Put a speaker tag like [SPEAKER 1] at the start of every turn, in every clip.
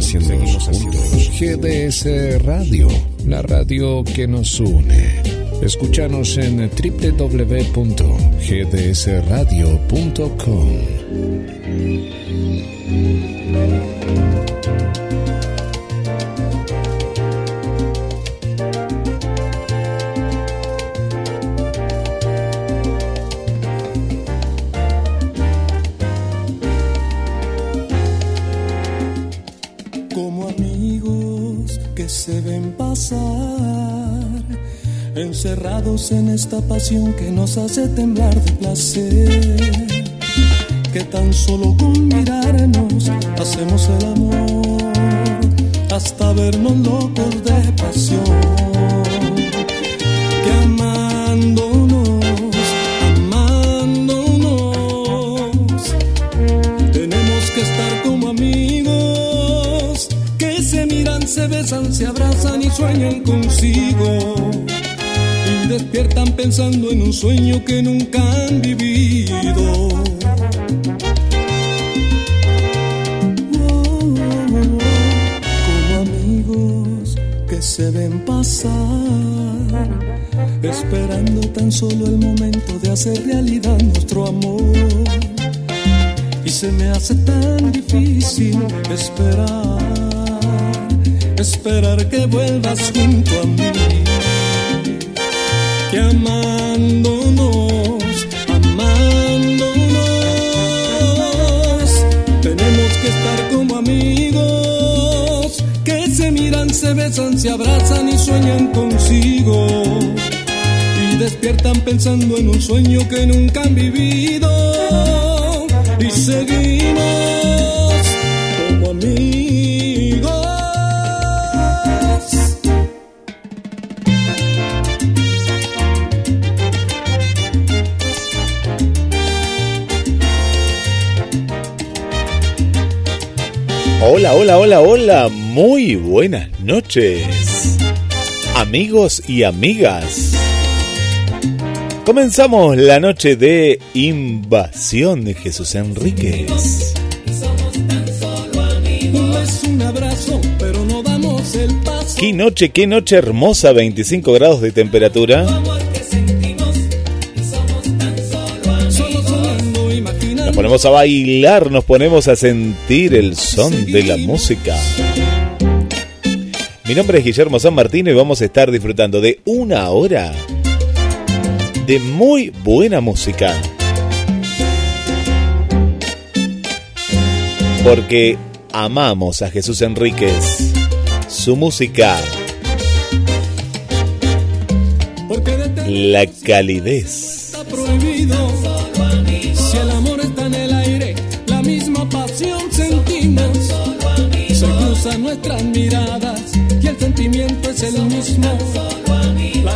[SPEAKER 1] seguimos haciendo, seguimos juntos. GDS Radio, la radio que nos une. Escúchanos en www.gdsradio.com.
[SPEAKER 2] en esta pasión que nos hace temblar de placer, que tan solo con mirarnos hacemos el amor. Hasta vernos pensando en un sueño que nunca han vivido. se ven pasar, esperando tan solo el momento de hacer realidad nuestro amor. Y se me hace tan difícil esperar, esperar que vuelvas junto besan, se abrazan y sueñan consigo. Y despiertan pensando en un sueño que nunca han vivido. Y seguimos como amigos.
[SPEAKER 3] Hola, hola, hola, hola, muy buenas noches, amigos y amigas. Comenzamos la noche de invasión de Jesús Enríquez. Qué noche, qué noche hermosa, 25 grados de temperatura. ponemos a bailar, nos ponemos a sentir el son de la música. Mi nombre es Guillermo San Martín y vamos a estar disfrutando de una hora de muy buena música. Porque amamos a Jesús Enríquez, su música, la calidez.
[SPEAKER 2] Nuestras miradas y el sentimiento es el mismo.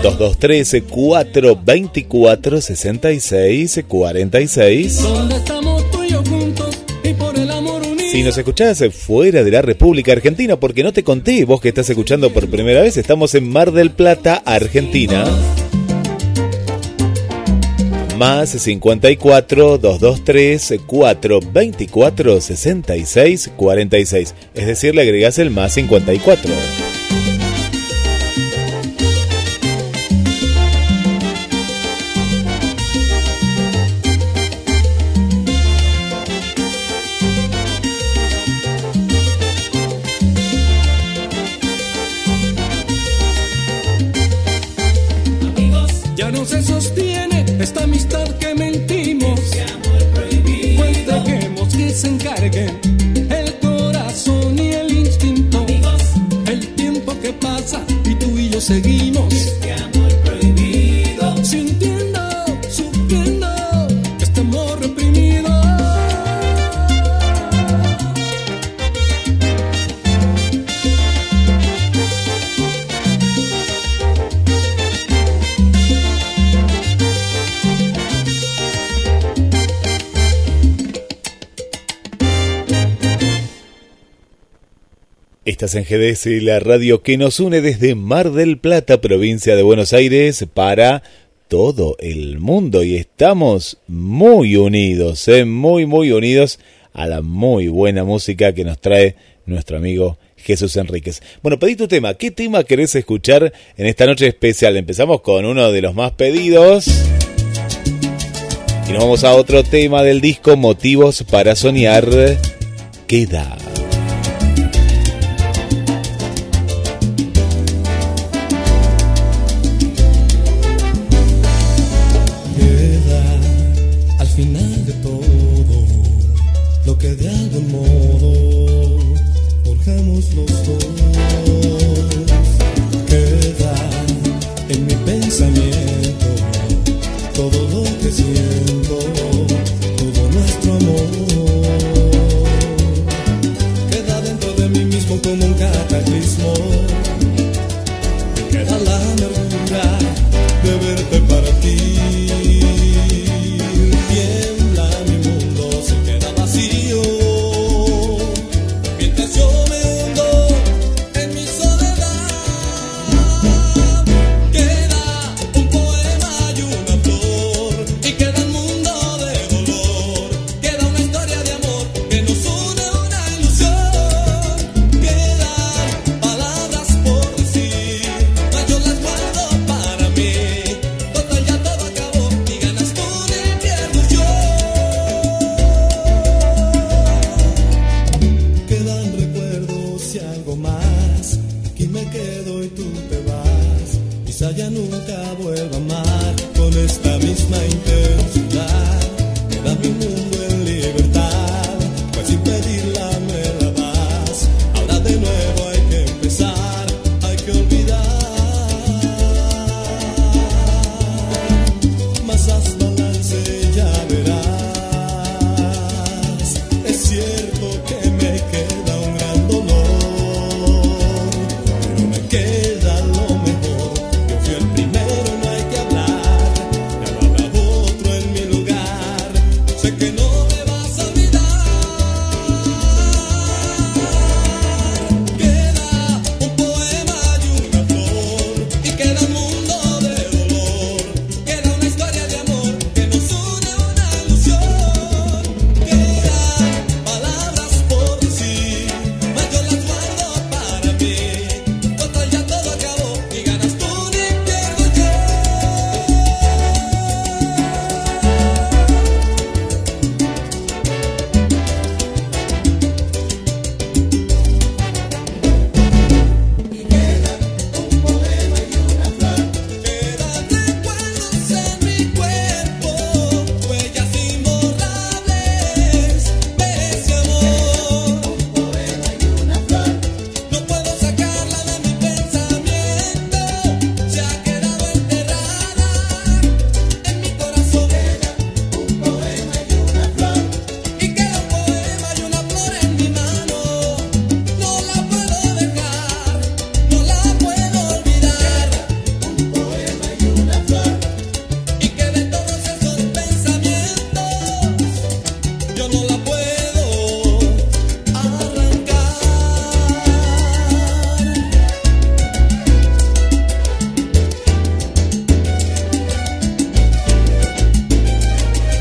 [SPEAKER 3] 2213 424 66 46
[SPEAKER 2] estamos tú y yo juntos y por el amor unido.
[SPEAKER 3] Si nos escuchás fuera de la República Argentina, porque no te conté, vos que estás escuchando por primera vez, estamos en Mar del Plata, Argentina más 54 223 424 66 46. Es decir, le agregas el más 54.
[SPEAKER 2] Sintiendo, Estás en GDS, la radio que nos une desde Mar del Plata, provincia de Buenos Aires, para todo el mundo. Y estamos muy unidos, ¿eh? muy, muy unidos a la muy buena música que nos trae nuestro amigo Jesús Enríquez. Bueno, pedí tu tema. ¿Qué tema querés escuchar en esta noche especial? Empezamos con uno de los más pedidos. Y nos vamos a otro tema del disco Motivos para Soñar. Queda. como um cataclismo.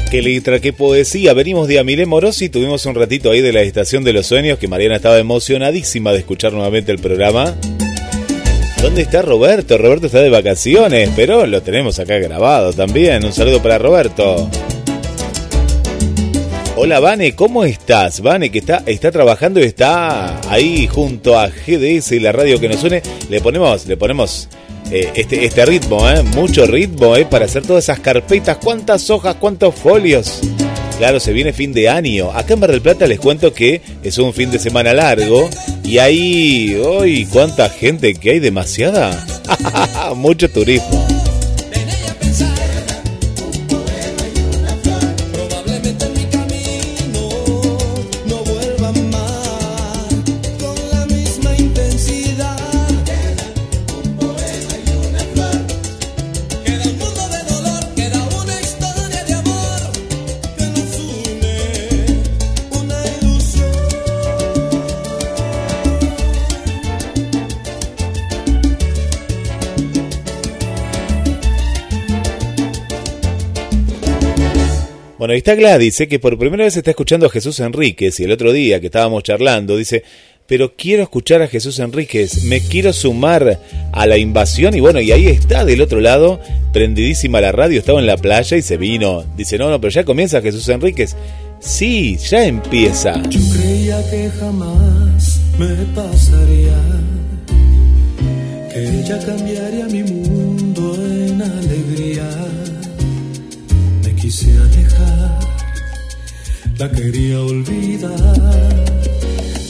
[SPEAKER 2] Qué letra, qué poesía. Venimos de Amire Morosi, tuvimos un ratito ahí de la Estación de los Sueños, que Mariana estaba emocionadísima de escuchar nuevamente el programa. ¿Dónde está Roberto? Roberto está de vacaciones, pero lo tenemos acá grabado también. Un saludo para Roberto. Hola Vane, ¿cómo estás? Vane, que está, está trabajando y está ahí junto a GDS y la radio que nos une. Le ponemos, le ponemos eh, este, este ritmo, ¿eh? mucho ritmo ¿eh? para hacer todas esas carpetas. ¿Cuántas hojas, cuántos folios? Claro, se viene fin de año. Acá en Bar del Plata les cuento que es un fin de semana largo y ahí, hoy, cuánta gente que hay, demasiada. Mucho turismo.
[SPEAKER 3] Está Gladys, dice que por primera vez está escuchando a Jesús Enríquez y el otro día que estábamos charlando dice, pero quiero escuchar a Jesús Enríquez, me quiero sumar a la invasión y bueno, y ahí está del otro lado, prendidísima la radio, estaba en la playa y se vino. Dice, no, no, pero ya comienza Jesús Enríquez. Sí, ya empieza.
[SPEAKER 2] Yo creía que jamás me pasaría, que ella cambiaría la quería olvidar.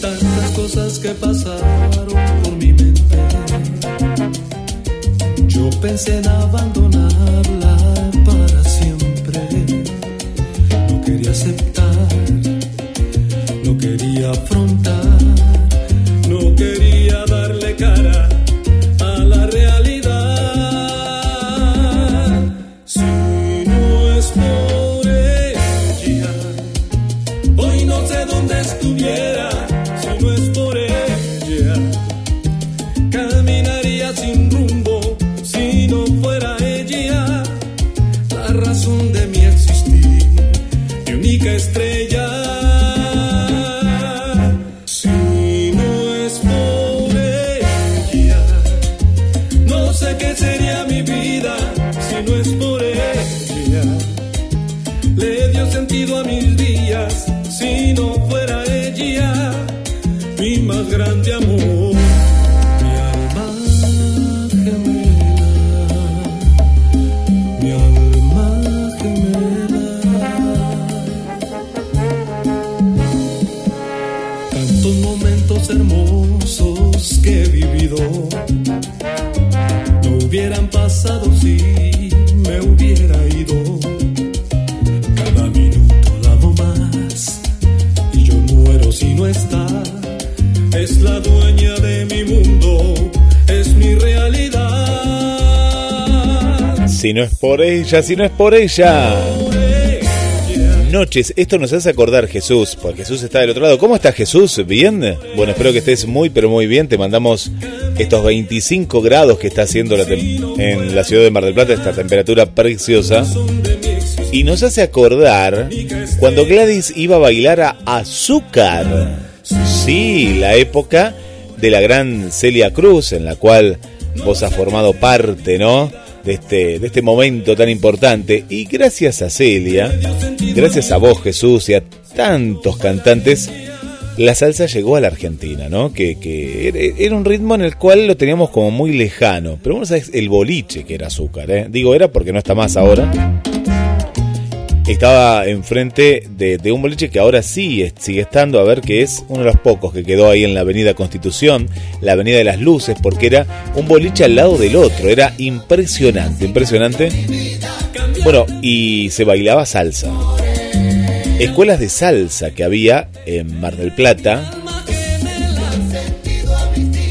[SPEAKER 2] Tantas cosas que pasaron por mi mente. Yo pensé en abandonarla para siempre. No quería aceptar, no quería afrontar, no es por ella, si no es por ella.
[SPEAKER 3] Noches, esto nos hace acordar Jesús, porque Jesús está del otro lado. ¿Cómo está Jesús? ¿Bien? Bueno, espero que estés muy, pero muy bien. Te mandamos estos 25 grados que está haciendo en la ciudad de Mar del Plata, esta temperatura preciosa. Y nos hace acordar cuando Gladys iba a bailar a Azúcar. Sí, la época de la gran Celia Cruz, en la cual vos has formado parte, ¿no? De este, de este momento tan importante. Y gracias a Celia, gracias a vos, Jesús, y a tantos cantantes, la salsa llegó a la Argentina, ¿no? Que, que era- un ritmo en el cual lo teníamos como muy lejano. Pero vos sabés el boliche que era azúcar, ¿eh? Digo era porque no está más ahora estaba enfrente de, un boliche que ahora sí sigue estando, a ver que es uno de los pocos que quedó ahí en la Avenida Constitución, la Avenida de las Luces, porque era un boliche al lado del otro, era impresionante, impresionante. Bueno, y se bailaba salsa. Escuelas de salsa que había en Mar del Plata.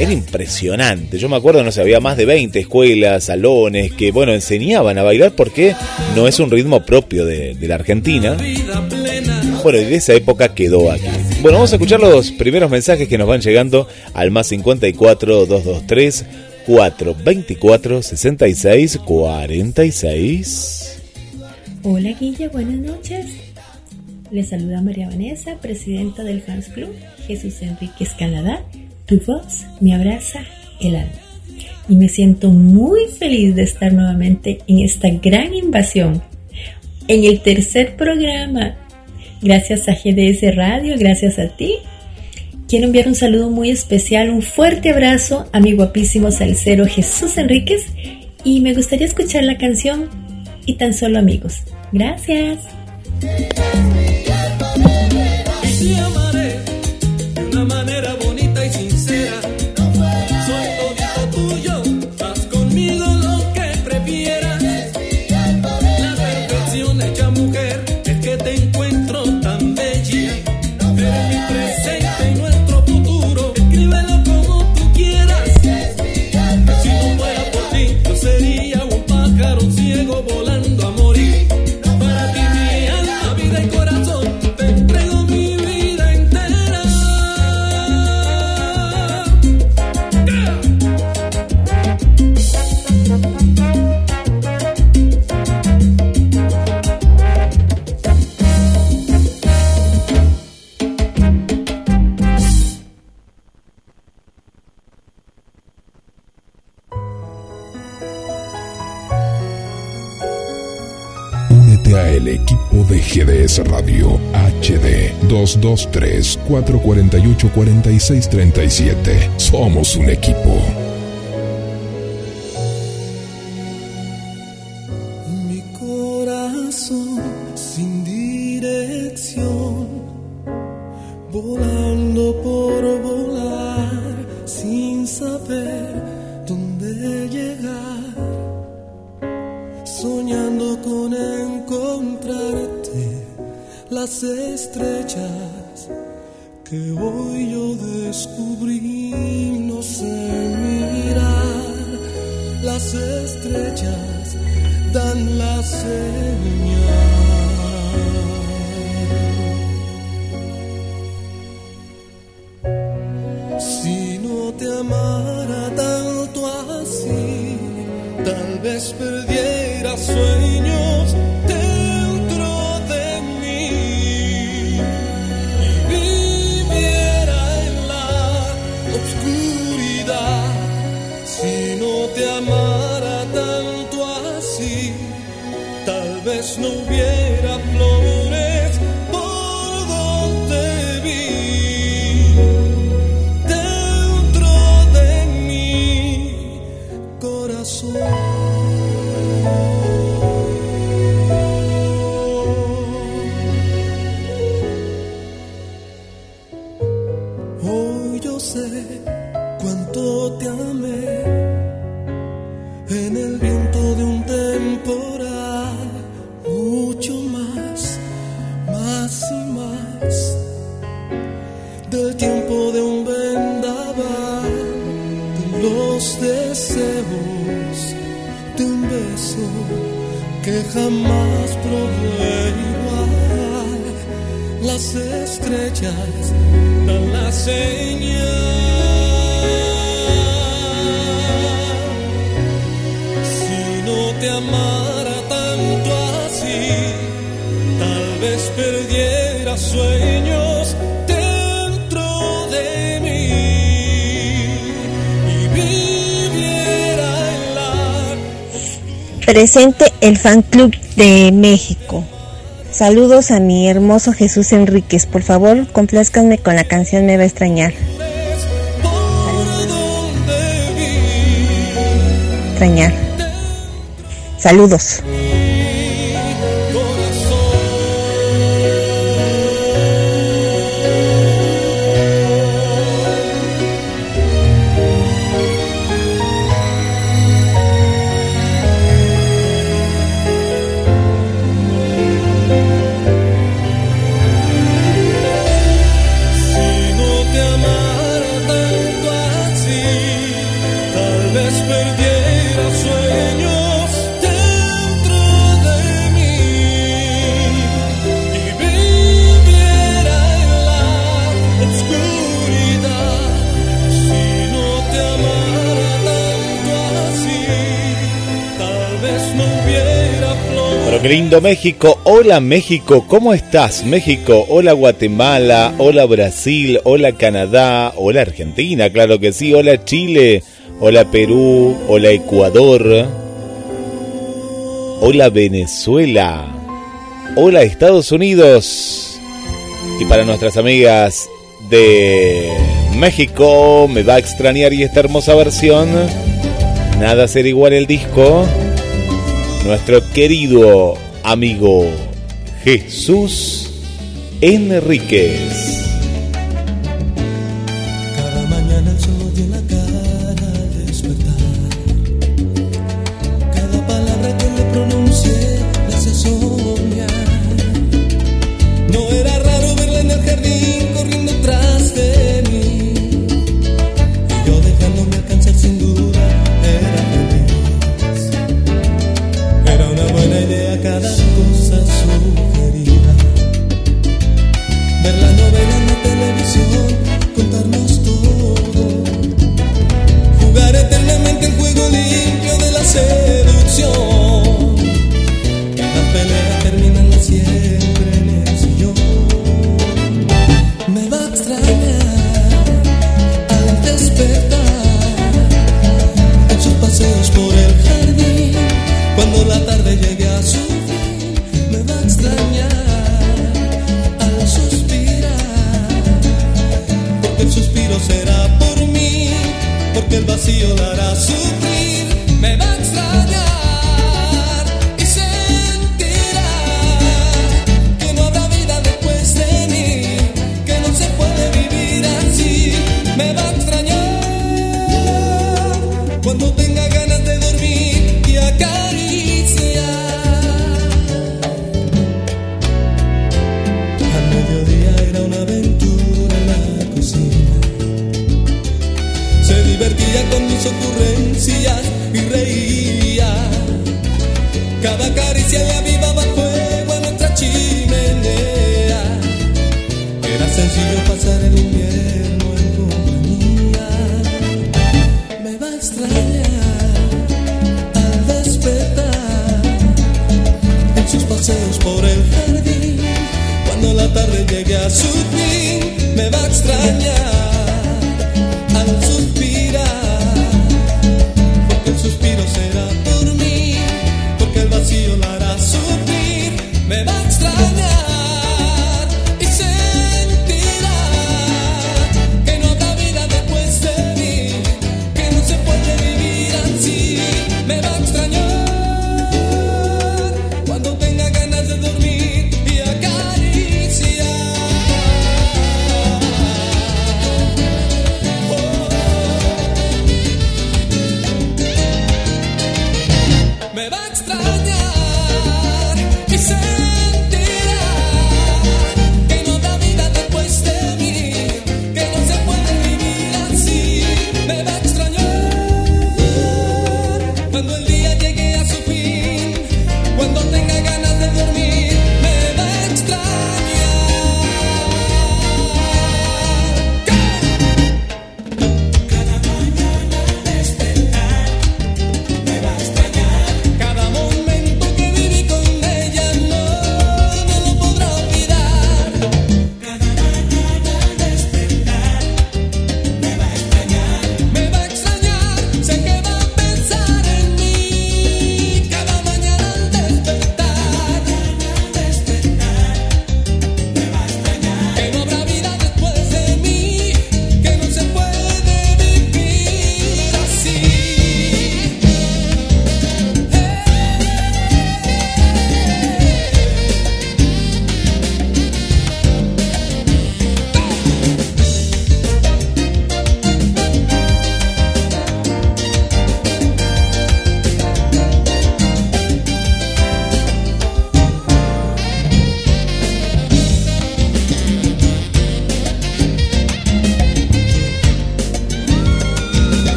[SPEAKER 3] Era impresionante. Yo me acuerdo, no sé, había más de 20 escuelas, salones que, bueno, enseñaban a bailar porque no es un ritmo propio de, la Argentina. Bueno, y de esa época quedó aquí. Bueno, vamos a escuchar los primeros mensajes que nos van llegando al más 54 223 424 66 46.
[SPEAKER 4] Hola Guilla, buenas noches. Les saluda María Vanessa, presidenta del Fans Club Jesús Enrique Escalada. Tu voz me abraza el alma. Y me siento muy feliz de estar nuevamente en esta gran invasión. En el tercer programa. Gracias a GDS Radio, gracias a ti. Quiero enviar un saludo muy especial, un fuerte abrazo a mi guapísimo salsero Jesús Enríquez y me gustaría escuchar la canción y tan solo amigos. Gracias.
[SPEAKER 1] GDS Radio HD 223-448-4637. Somos un equipo.
[SPEAKER 2] Mi corazón sin dirección, volando por volar, sin saber las estrellas que hoy yo descubrí, no sé mirar las estrellas dan la señal. Estrellas dan la señal. Si no te amara tanto así, tal vez perdiera sueños dentro de mí y viviera
[SPEAKER 5] Presente el fan club de México. Saludos a mi hermoso Jesús Enríquez. Por favor, complázcanme con la canción Me va a extrañar. Extrañar. Saludos.
[SPEAKER 3] Lindo México. Hola México, ¿cómo estás México? Hola Guatemala, hola Brasil, hola Canadá, hola Argentina, claro que sí, hola Chile, hola Perú, hola Ecuador, hola Venezuela, hola Estados Unidos. Y para nuestras amigas de México, me va a extrañar y esta hermosa versión. Nada será igual el disco nuestro querido amigo Jesús Enríquez.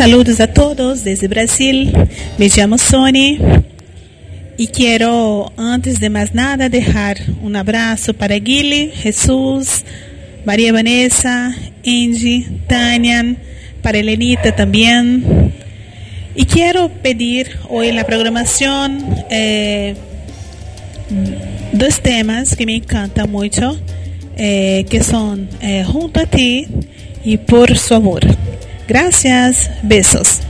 [SPEAKER 6] Saludos a todos desde Brasil. Me llamo Sony y quiero, antes de más nada, dejar un abrazo para Guile, Jesús, María Vanessa, Angie, Tania, para Elenita también. Y quiero pedir hoy la programación eh, dos temas que me encantan mucho, eh, que son eh, Junto a ti y Por su amor. Gracias, besos.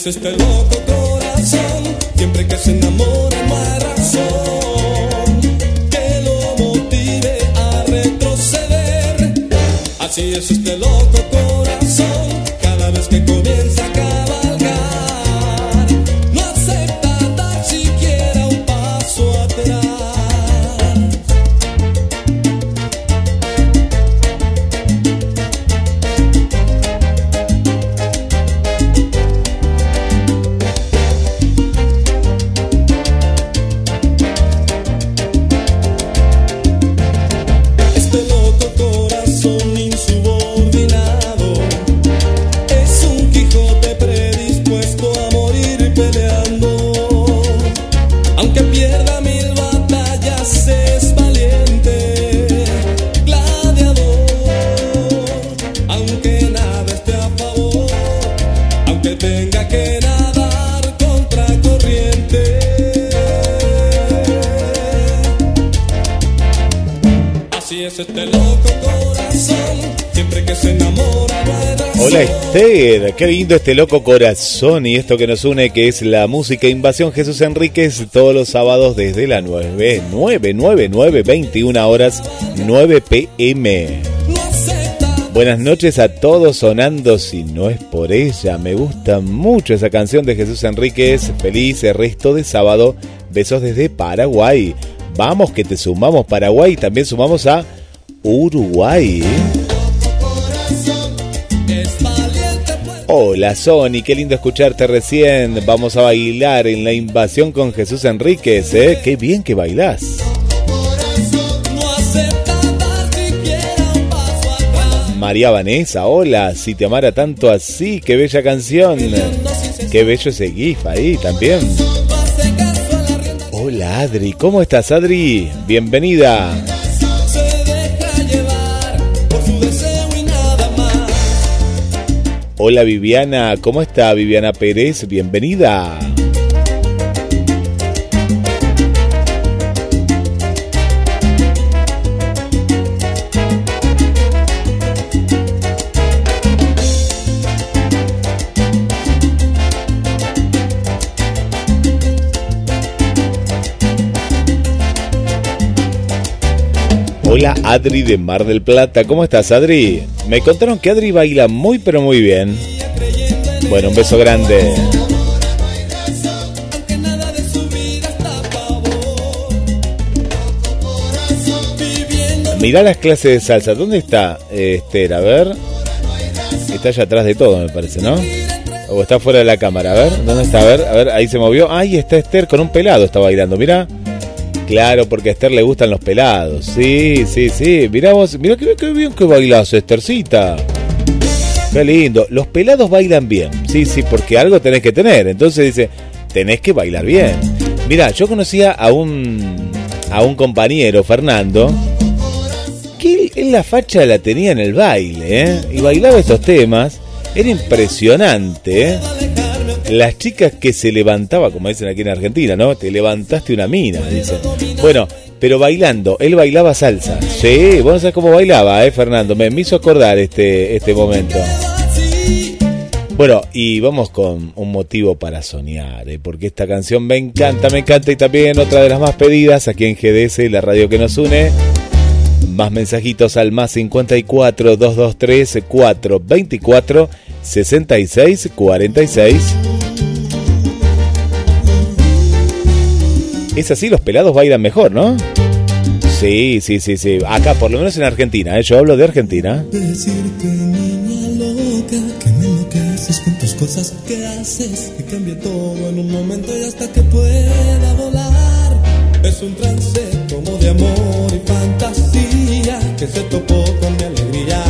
[SPEAKER 2] Así es este
[SPEAKER 3] qué lindo este loco corazón y esto que nos une que es la música Invasión Jesús Enríquez todos los sábados desde la 9, 9, 9, 9, 21 horas 9 pm. Buenas noches a todos sonando si no es por ella. Me gusta mucho esa canción de Jesús Enríquez. Feliz resto de sábado. Besos desde Paraguay. Vamos que te sumamos Paraguay también sumamos a Uruguay. Hola Sony, qué lindo escucharte recién. Vamos a bailar en la invasión con Jesús Enríquez, ¿eh? Qué bien que bailás. María Vanessa, hola, si te amara tanto así, qué bella canción. Qué bello ese GIF ahí también. Hola Adri, ¿cómo estás Adri? Bienvenida. Hola Viviana, ¿cómo está Viviana Pérez? Bienvenida. Hola Adri de Mar del Plata, ¿cómo estás Adri? Me contaron que Adri baila muy pero muy bien. Bueno, un beso grande. Mirá las clases de salsa. ¿Dónde está eh, Esther? A ver. Está allá atrás de todo, me parece, ¿no? O está fuera de la cámara. A ver, ¿dónde está? A ver, a ver, ahí se movió. Ahí está Esther con un pelado, está bailando. Mirá. Claro, porque a Esther le gustan los pelados. Sí, sí, sí. Mirá vos, mirá qué, bien que bailás, Esthercita. Qué lindo. Los pelados bailan bien. Sí, sí, porque algo tenés que tener. Entonces dice, tenés que bailar bien. Mirá, yo conocía a un a un compañero, Fernando, que él la facha la tenía en el baile, ¿eh? Y bailaba estos temas. Era impresionante, ¿eh? Las chicas que se levantaba, como dicen aquí en Argentina, ¿no? Te levantaste una mina, dicen. Bueno, pero bailando, él bailaba salsa. Sí, vos sabés cómo bailaba, ¿eh, Fernando? Me, hizo acordar este, este momento. Bueno, y vamos con un motivo para soñar, ¿eh? porque esta canción me encanta, me encanta y también otra de las más pedidas aquí en GDS, la radio que nos une. Más mensajitos al más 54 223 424 66 46. Es así, los pelados bailan mejor, ¿no? Sí, sí, sí, sí. Acá, por lo menos en Argentina, ¿eh? yo hablo de Argentina.
[SPEAKER 2] Decirte, niña loca, que me enloqueces con tus cosas que haces, que cambia todo en un momento y hasta que pueda volar. Es un trance como de amor y fantasía que se topó con mi alegría.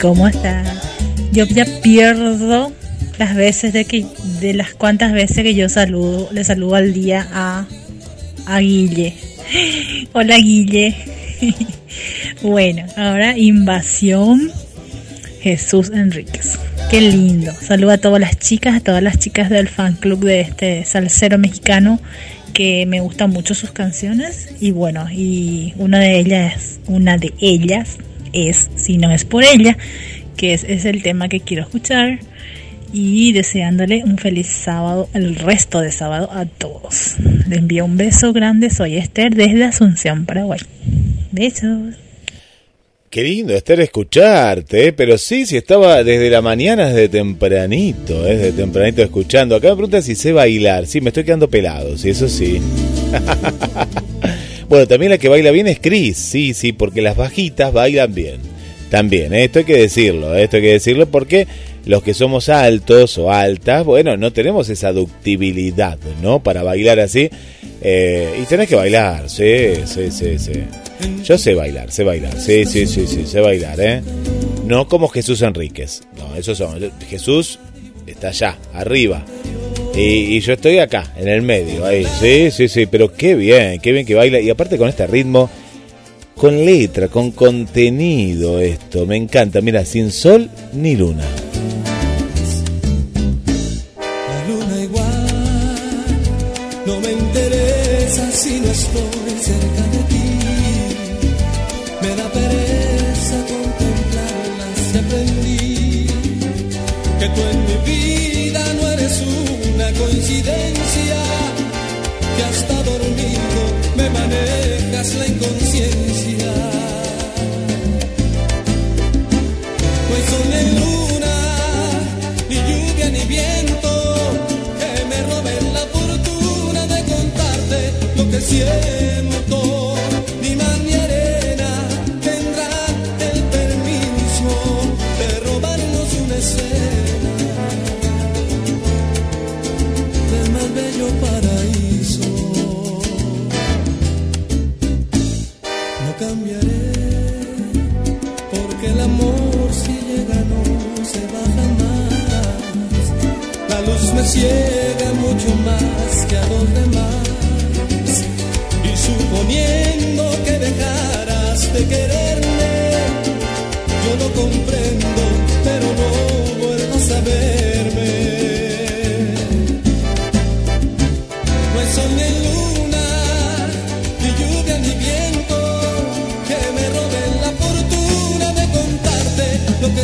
[SPEAKER 7] ¿Cómo estás? Yo ya pierdo las veces de que de las cuantas veces que yo saludo, le saludo al día a, a Guille. Hola Guille. bueno, ahora invasión Jesús Enríquez. Qué lindo. Saludo a todas las chicas, a todas las chicas del fan club de este salsero mexicano que me gustan mucho sus canciones y bueno, y una de ellas, una de ellas es Si no es por ella, que es, el tema que quiero escuchar y deseándole un feliz sábado, el resto de sábado a todos. Les envío un beso grande, soy Esther desde Asunción, Paraguay. Besos.
[SPEAKER 3] Qué lindo, Esther, escucharte, ¿eh? pero sí, si estaba desde la mañana, desde tempranito, ¿eh? desde tempranito escuchando. Acá me pregunta si sé bailar, sí, me estoy quedando pelado, sí, eso sí. Bueno, también la que baila bien es Chris, sí, sí, porque las bajitas bailan bien. También, ¿eh? esto hay que decirlo, ¿eh? esto hay que decirlo porque los que somos altos o altas, bueno, no tenemos esa ductibilidad, ¿no? Para bailar así. Eh, y tenés que bailar, sí, sí, sí, sí. Yo sé bailar, sé bailar, sí, sí, sí, sí, sé bailar, ¿eh? No como Jesús Enríquez, no, eso son. Jesús está allá, arriba. Y, yo estoy acá, en el medio, ahí. Sí, sí, sí, pero qué bien, qué bien que baila. Y aparte con este ritmo, con letra, con contenido esto. Me encanta. Mira, sin sol ni luna.
[SPEAKER 2] Lo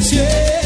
[SPEAKER 8] soy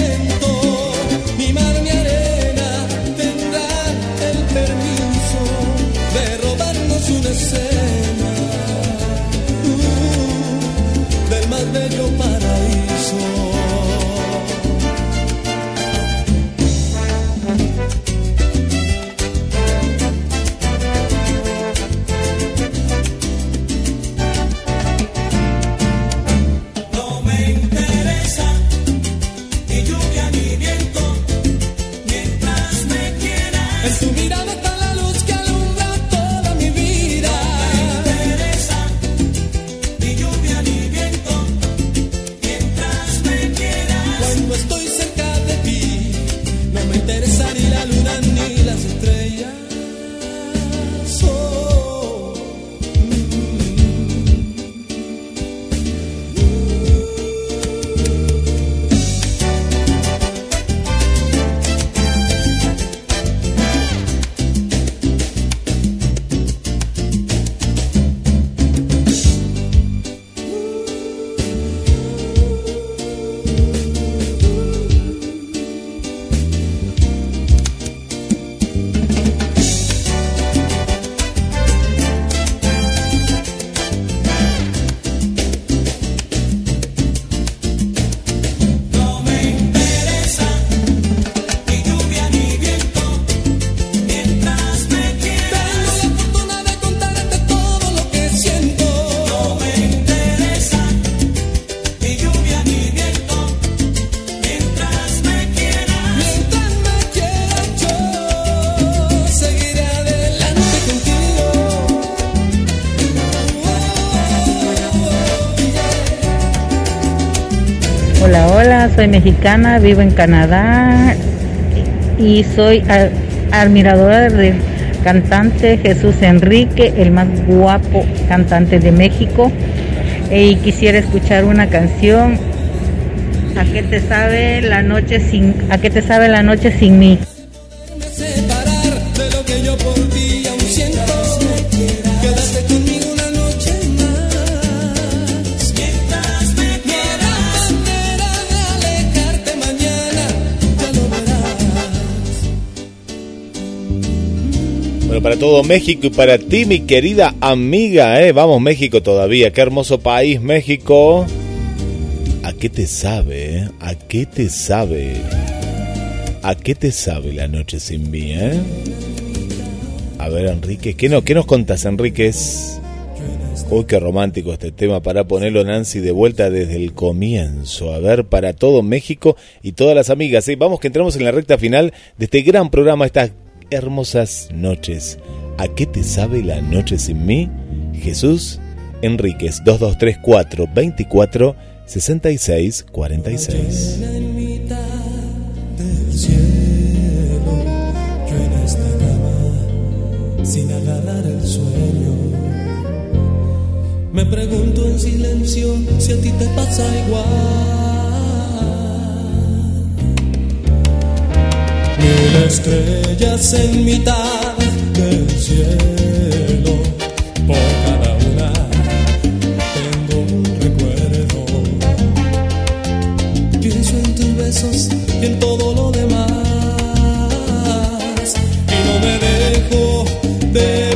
[SPEAKER 8] mexicana, vivo en Canadá y soy admiradora del cantante Jesús Enrique, el más guapo cantante de México. Y quisiera escuchar una canción. ¿A qué te sabe la noche sin a qué te sabe la noche sin mí?
[SPEAKER 3] Para todo México y para ti, mi querida amiga, ¿eh? Vamos, México todavía. Qué hermoso país, México. ¿A qué te sabe, eh? ¿A qué te sabe? ¿A qué te sabe la noche sin mí, eh? A ver, Enrique, ¿qué, no, qué nos contas, Enríquez? Uy, qué romántico este tema para ponerlo, Nancy, de vuelta desde el comienzo. A ver, para todo México y todas las amigas. Vamos que entramos en la recta final de este gran programa, esta hermosas noches. ¿A qué te sabe la noche sin mí? Jesús Enríquez 2234 24 66 46.
[SPEAKER 2] sin agarrar el sueño. Me pregunto en silencio si a ti te pasa igual. Mil estrellas en mitad del cielo, por cada una tengo un recuerdo. Pienso en tus besos y en todo lo demás, y no me dejo de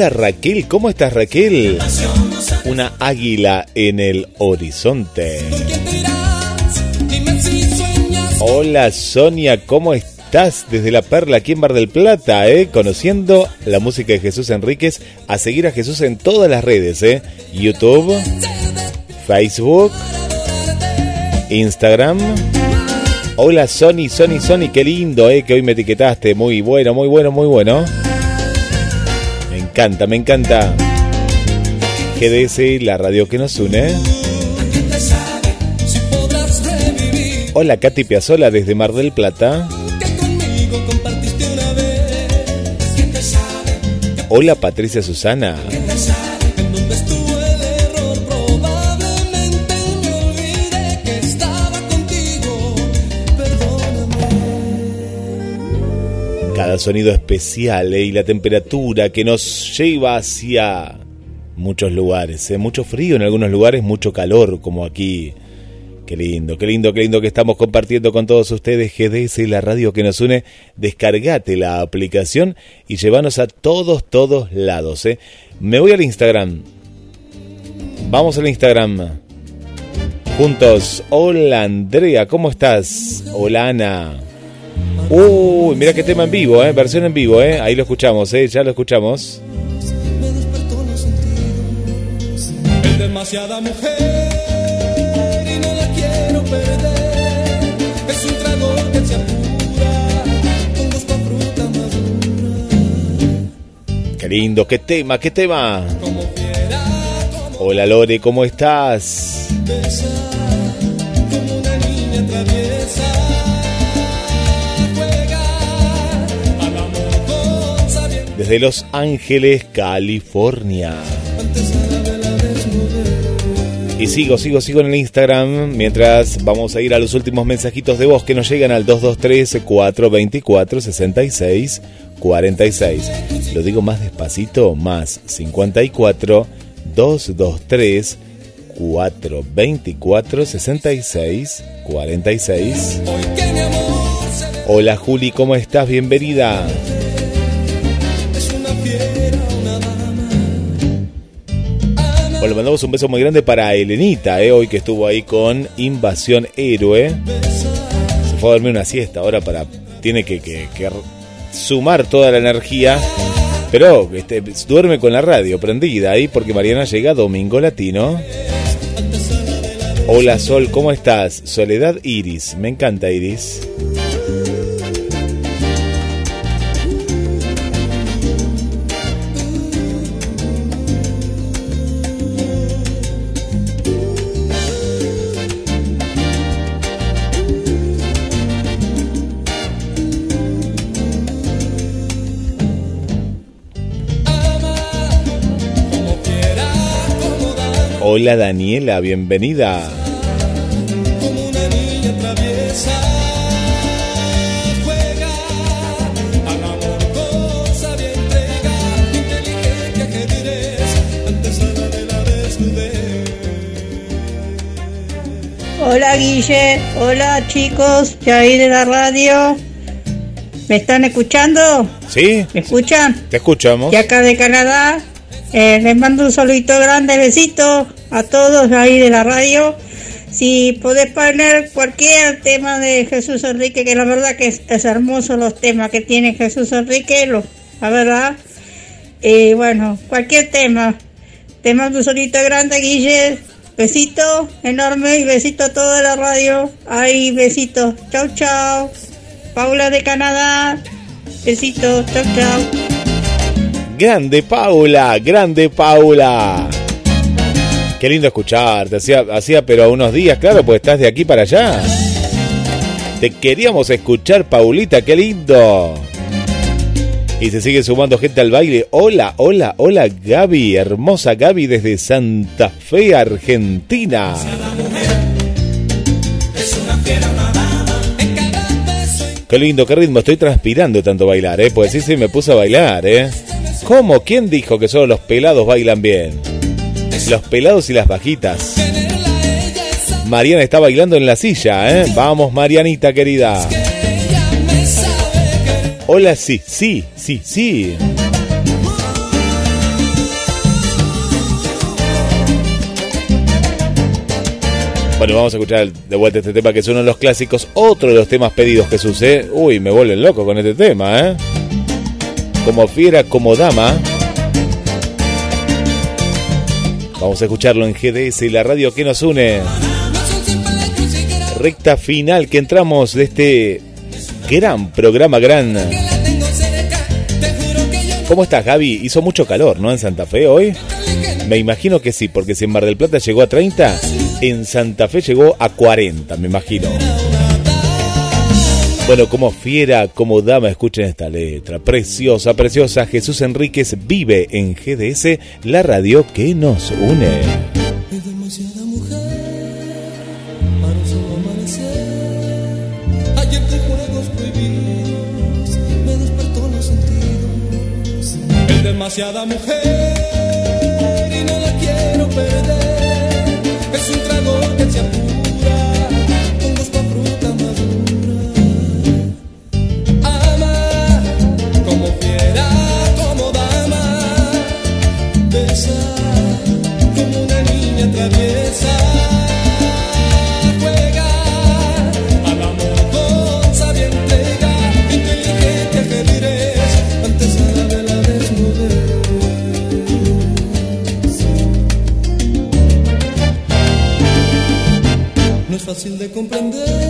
[SPEAKER 3] hola, Raquel, ¿cómo estás Raquel? Una águila en el horizonte. Hola Sonia, ¿cómo estás? Desde La Perla, aquí en Bar del Plata, ¿eh? Conociendo la música de Jesús Enríquez. A seguir a Jesús en todas las redes, ¿eh? YouTube, Facebook, Instagram. Hola Sony, Sony, Sony, qué lindo, ¿eh? Que hoy me etiquetaste. Muy bueno, muy bueno, muy bueno. Encanta, me encanta. GDS, la radio que nos une. Hola Katy Piazzola desde Mar del Plata. Hola Patricia Susana. Cada sonido especial ¿eh? y la temperatura que nos lleva hacia muchos lugares. ¿eh? Mucho frío en algunos lugares, mucho calor como aquí. Qué lindo, qué lindo, qué lindo que estamos compartiendo con todos ustedes GDS, la radio que nos une. Descargate la aplicación y llévanos a todos, todos lados. ¿eh? Me voy al Instagram. Vamos al Instagram. Juntos. Hola Andrea, ¿cómo estás? Hola Ana. Uy, mira qué tema en vivo, ¿eh? Versión en vivo, ¿eh? Ahí lo escuchamos, ¿eh? Ya lo escuchamos.
[SPEAKER 2] Me despertó los sentidos. Es demasiada mujer y no la quiero perder. Es un trago que se apura con gusto a fruta madura.
[SPEAKER 3] Qué lindo, qué tema, qué tema.
[SPEAKER 2] Como fiera, como
[SPEAKER 3] Hola Lore, ¿cómo estás? Desde Los Ángeles, California. Y sigo, sigo, sigo en el Instagram mientras vamos a ir a los últimos mensajitos de voz que nos llegan al 223-424-6646. Lo digo más despacito, más 54 223 424 6646.
[SPEAKER 2] Hoy que mi amor se ve
[SPEAKER 3] Hola Juli, ¿cómo estás? Bienvenida. Le mandamos un beso muy grande para Elenita, eh, hoy que estuvo ahí con Invasión Héroe. Se fue a dormir una siesta ahora para. Tiene que, sumar toda la energía. Pero este, duerme con la radio prendida ahí porque Mariana llega Domingo Latino. Hola Sol, ¿cómo estás? Soledad Iris, me encanta Iris. Hola Daniela, bienvenida.
[SPEAKER 2] Como una niña traviesa juega al amor con sabia entrega, inteligente ajedrez, antesala de la desnudez.
[SPEAKER 9] Hola Guille, hola chicos de ahí de la radio. ¿Me están escuchando?
[SPEAKER 3] ¿Sí?
[SPEAKER 9] ¿Me escuchan?
[SPEAKER 3] Te escuchamos.
[SPEAKER 9] Y acá de Canadá, eh, les mando un saludito grande, besito a todos ahí de la radio. Si podés poner cualquier tema de Jesús Enrique, que la verdad que es, hermoso los temas que tiene Jesús Enrique, lo, la verdad. Y bueno, cualquier tema. Te mando un saludito grande, Guille. Besito enorme y besito a toda la radio. Ahí, besito. Chau, chau. Paula de Canadá. Besito. Chau, chau.
[SPEAKER 3] Grande Paula, grande Paula. Qué lindo escucharte. Hacía, hacía pero unos días, claro, pues estás de aquí para allá. Te queríamos escuchar, Paulita, qué lindo. Y se sigue sumando gente al baile. Hola, hola, hola, Gaby, hermosa Gaby desde Santa Fe, Argentina. Qué lindo, qué ritmo. Estoy transpirando tanto bailar, ¿eh? Pues sí, sí, me puse a bailar, ¿eh? ¿Cómo? ¿Quién dijo que solo los pelados bailan bien? Los pelados y las bajitas. Mariana está bailando en la silla, ¿eh? Vamos, Marianita querida.
[SPEAKER 10] que.
[SPEAKER 3] Hola, sí, sí, sí, sí. Bueno, vamos a escuchar de vuelta este tema que es uno de los clásicos, otro de los temas pedidos Jesús, ¿eh? Uy, me vuelven loco con este tema, ¿eh? Como fiera, como dama. Vamos a escucharlo en GDS, la radio que nos une. Recta final que entramos de este gran programa, gran... ¿Cómo estás, Gaby? Hizo mucho calor, ¿no? En Santa Fe hoy. Me imagino que sí, porque si en Mar del Plata llegó a 30, en Santa Fe llegó a 40, me imagino. Bueno, como fiera, como dama, escuchen esta letra. Preciosa, preciosa. Jesús Enríquez vive en GDS, la radio que nos une.
[SPEAKER 2] Es demasiada mujer para un solo amanecer. Ayer de juegos prohibidos me despertó los sentidos. Es demasiada mujer y no la quiero perder. Fácil de comprender,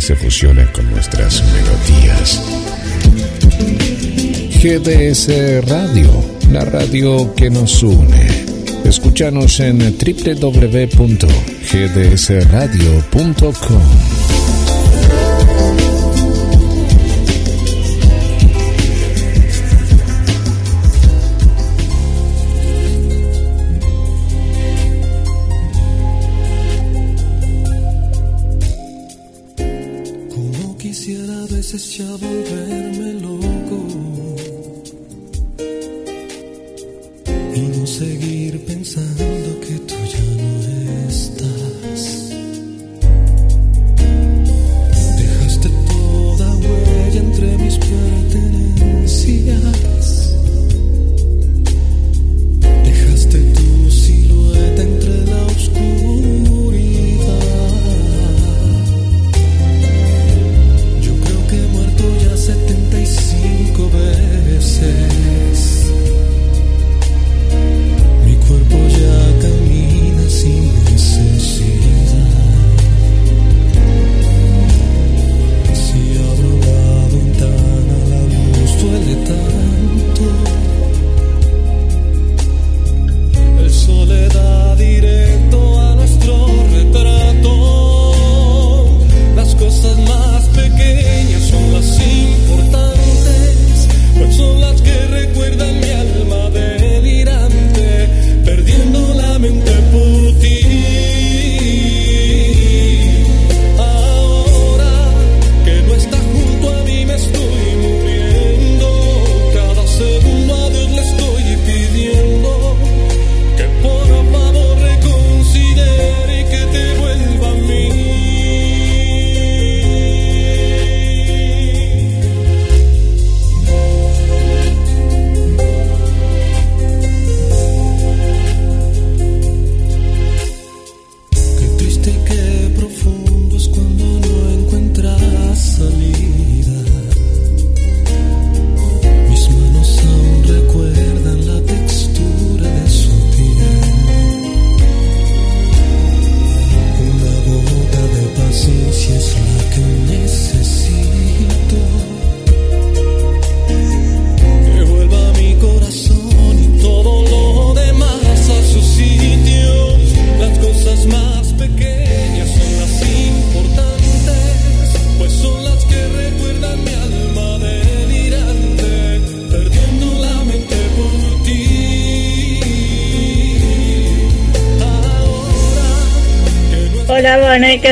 [SPEAKER 2] se fusiona con nuestras melodías. GDS Radio, la radio que nos une. Escúchanos en www.gdsradio.com.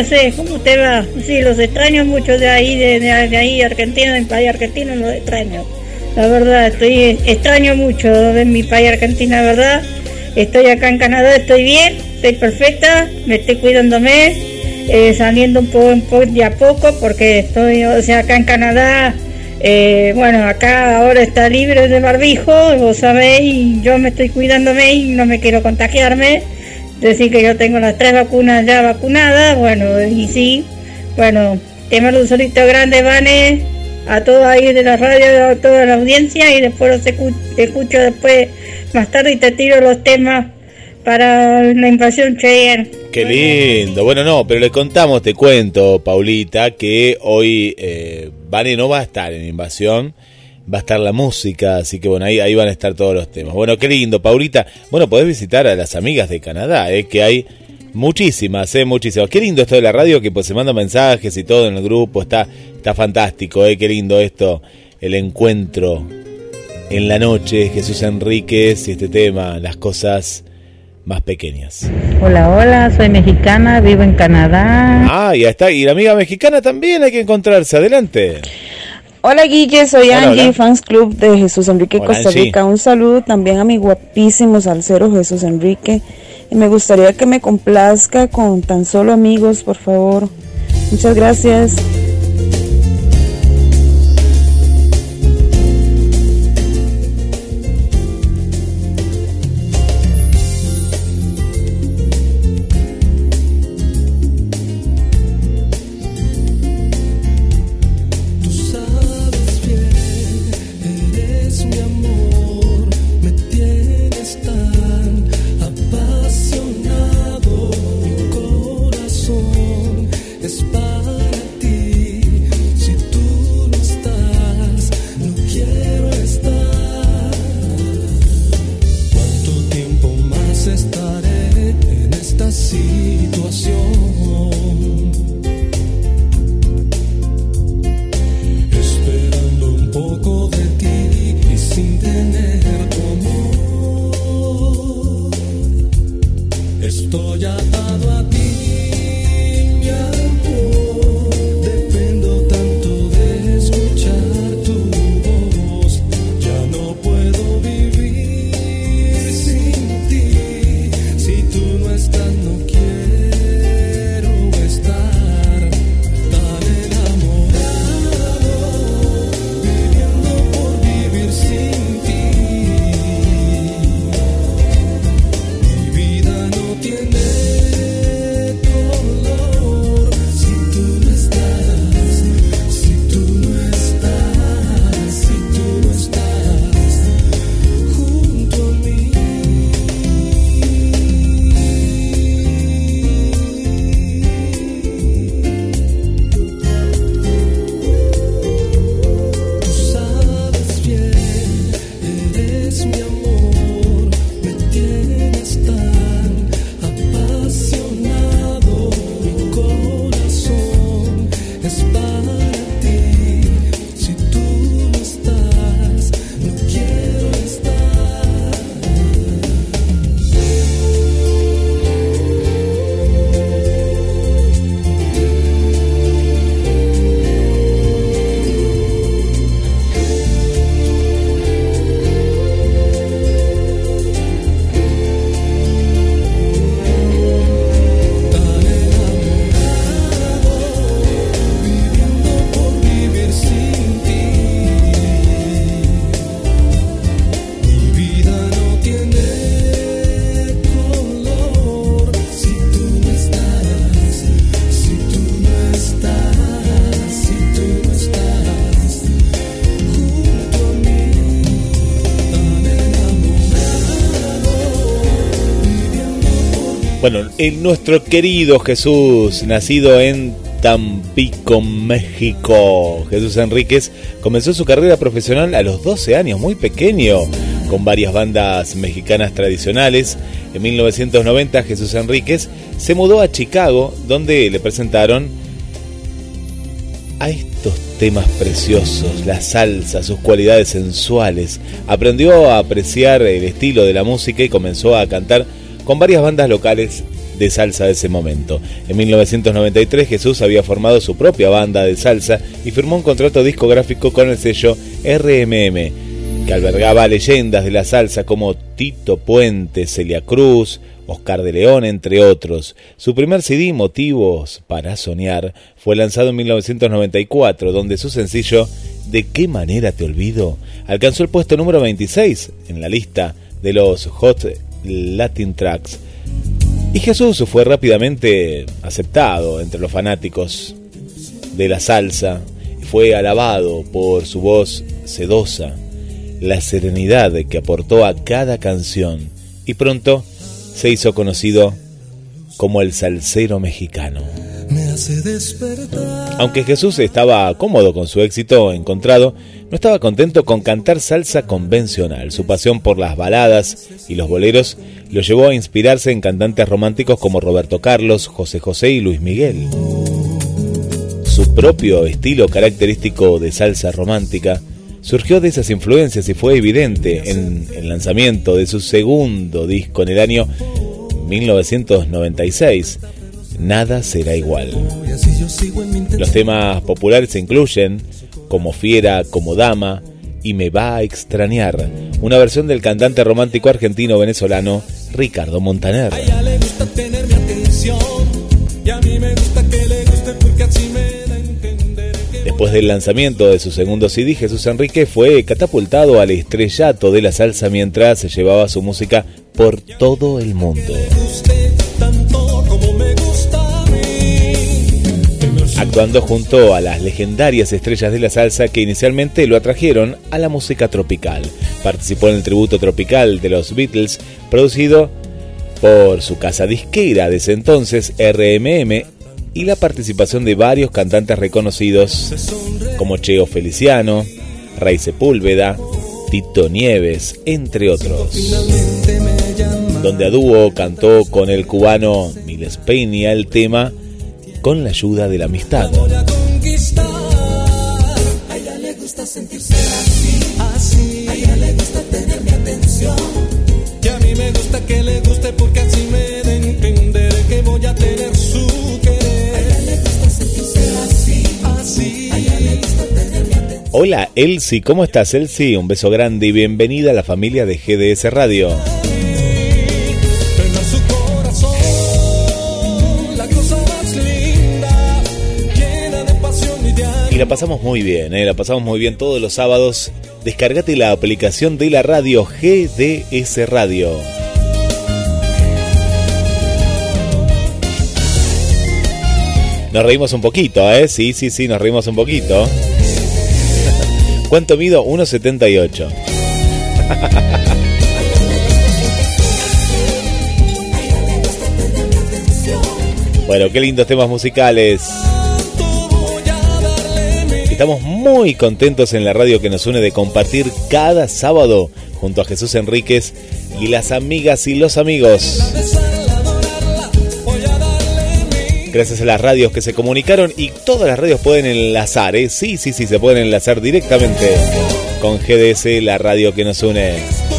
[SPEAKER 9] ¿qué haces? ¿Cómo te va? Sí, los extraño mucho de ahí, de, de, ahí, Argentina, mi país argentino, los extraño. La verdad, estoy extraño mucho de mi país Argentina, ¿verdad? Estoy acá en Canadá, estoy bien, estoy perfecta, me estoy cuidándome, eh, saliendo un poco, un poco de a poco, porque estoy, o sea, acá en Canadá, eh, bueno, acá ahora está libre de barbijo, vos sabéis, yo me estoy cuidándome y no me quiero contagiarme decir que yo tengo las tres vacunas ya vacunadas, bueno, y sí, bueno, te mando un solito grande, Vane, a todos ahí de la radio, a toda la audiencia, y después te escucho después, más tarde, y te tiro los temas para la invasión Cheyenne.
[SPEAKER 3] Qué lindo. Bueno, no, pero le contamos, te cuento, Paulita, que hoy eh, Vane no va a estar en invasión va a estar la música, así que bueno, ahí, ahí van a estar todos los temas. Bueno, qué lindo, Paulita. Bueno, podés visitar a las amigas de Canadá, eh, que hay muchísimas, eh, muchísimas. Qué lindo esto de la radio, que pues se mandan mensajes y todo en el grupo, está, está fantástico, eh, qué lindo esto, el encuentro en la noche, Jesús Enríquez y este tema, las cosas más pequeñas.
[SPEAKER 8] Hola, hola, soy mexicana, vivo en Canadá.
[SPEAKER 3] Ah, ya está. Y la amiga mexicana también hay que encontrarse. Adelante.
[SPEAKER 11] Hola Guille, soy Angie, Fans Club de Jesús Enrique Costa Rica. Un saludo también a mi guapísimo salsero Jesús Enrique. Y me gustaría que me complazca con tan solo amigos, por favor. Muchas gracias.
[SPEAKER 3] Nuestro querido Jesús, nacido en Tampico, México, Jesús Enríquez, comenzó su carrera profesional a los 12 años, muy pequeño, con varias bandas mexicanas tradicionales. En 1990 Jesús Enríquez se mudó a Chicago, donde le presentaron a estos temas preciosos, la salsa, sus cualidades sensuales. Aprendió a apreciar el estilo de la música y comenzó a cantar con varias bandas locales de salsa de ese momento. En 1993 Jesús había formado su propia banda de salsa y firmó un contrato discográfico con el sello RMM, que albergaba leyendas de la salsa como Tito Puente, Celia Cruz, Oscar de León, entre otros. Su primer CD, Motivos para Soñar, fue lanzado en 1994, donde su sencillo ¿De qué manera te olvido? alcanzó el puesto número 26 en la lista de los Hot Latin Tracks. Y Jesús fue rápidamente aceptado entre los fanáticos de la salsa y fue alabado por su voz sedosa, la serenidad que aportó a cada canción y pronto se hizo conocido como el salsero mexicano. Aunque Jesús estaba cómodo con su éxito encontrado, no estaba contento con cantar salsa convencional. Su pasión por las baladas y los boleros lo llevó a inspirarse en cantantes románticos como Roberto Carlos, José José y Luis Miguel. Su propio estilo característico de salsa romántica surgió de esas influencias y fue evidente en el lanzamiento de su segundo disco en el año 1996, Nada será igual. Los temas populares incluyen Como fiera, como dama y Me va a extrañar, una versión del cantante romántico argentino-venezolano Ricardo Montaner. Después del lanzamiento de su segundo CD, Jesús Enrique fue catapultado al estrellato de la salsa mientras se llevaba su música por todo el mundo. Junto a las legendarias estrellas de la salsa que inicialmente lo atrajeron a la música tropical. Participó en el tributo tropical de los Beatles, producido por su casa disquera de entonces, RMM, y la participación de varios cantantes reconocidos como Cheo Feliciano, Rey Sepúlveda, Tito Nieves, entre otros. Donde a dúo cantó con el cubano Miles Peña el tema Con la ayuda de la amistad. Hola Elsie, ¿cómo estás Elsie? Un beso grande y bienvenida a la familia de GDS Radio.
[SPEAKER 2] La
[SPEAKER 3] pasamos muy bien, ¿eh? la pasamos muy bien todos los sábados. Descargate la aplicación de la radio GDS Radio. Nos reímos un poquito, ¿eh? Sí, sí, sí, nos reímos un poquito. ¿Cuánto mido? 1,78. Bueno, qué lindos temas musicales. Estamos muy contentos en la radio que nos une de compartir cada sábado junto a Jesús Enríquez y las amigas y los amigos. Gracias a las radios que se comunicaron y todas las radios pueden enlazar, ¿eh? Sí, sí, sí, se pueden enlazar directamente con GDS, la radio que nos une.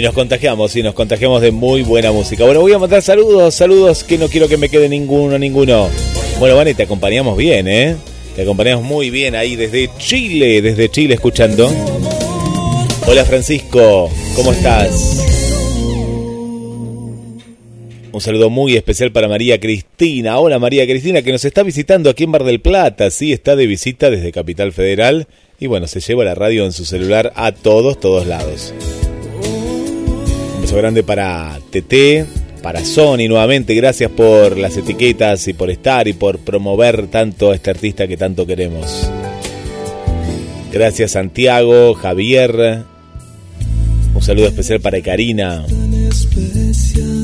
[SPEAKER 3] Y nos contagiamos, y nos contagiamos de muy buena música. Bueno, voy a mandar saludos, saludos que no quiero que me quede ninguno, ninguno. Bueno, Vane, te acompañamos bien, ¿eh? Te acompañamos muy bien ahí desde Chile, desde Chile escuchando. Hola Francisco, ¿cómo estás? Un saludo muy especial para María Cristina. Hola María Cristina, que nos está visitando aquí en Bar del Plata. Sí, está de visita desde Capital Federal. Y bueno, se lleva la radio en su celular a todos, todos lados. Beso grande para TT, para Sony nuevamente. Gracias por las etiquetas y por estar y por promover tanto a este artista que tanto queremos. Gracias Santiago, Javier. Un saludo especial para Karina.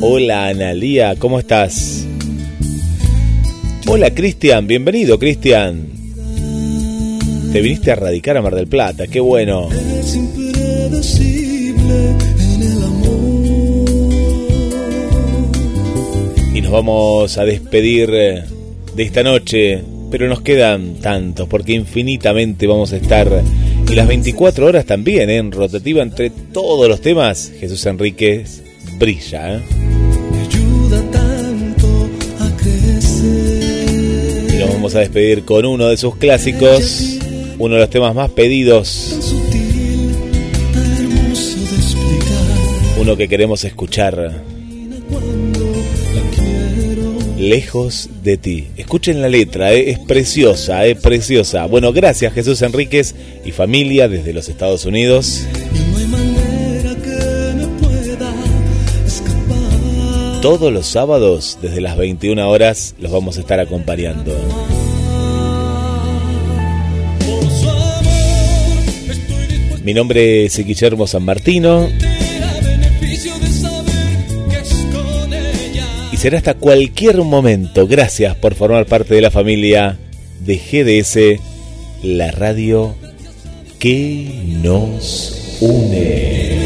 [SPEAKER 3] Hola Analía, ¿cómo estás? Hola Cristian, bienvenido Cristian. Te viniste a radicar a Mar del Plata, qué bueno.
[SPEAKER 2] Es impredecible
[SPEAKER 3] nos vamos a despedir eh, de esta noche, pero nos quedan tantos, porque infinitamente vamos a estar. Y las 24 horas también, ¿eh? en rotativa entre todos los temas. Jesús Enríquez brilla. ¿eh? Y nos vamos a despedir con uno de sus clásicos, uno de los temas más pedidos, uno que queremos escuchar. Lejos de ti. Escuchen la letra, ¿eh? es preciosa, es preciosa. Bueno, gracias Jesús Enríquez y familia desde los Estados Unidos. Todos los sábados, desde las 21 horas, los vamos a estar acompañando. Mi nombre es Guillermo San Martino será hasta cualquier momento. Gracias por formar parte de la familia de GDS, la radio que nos une.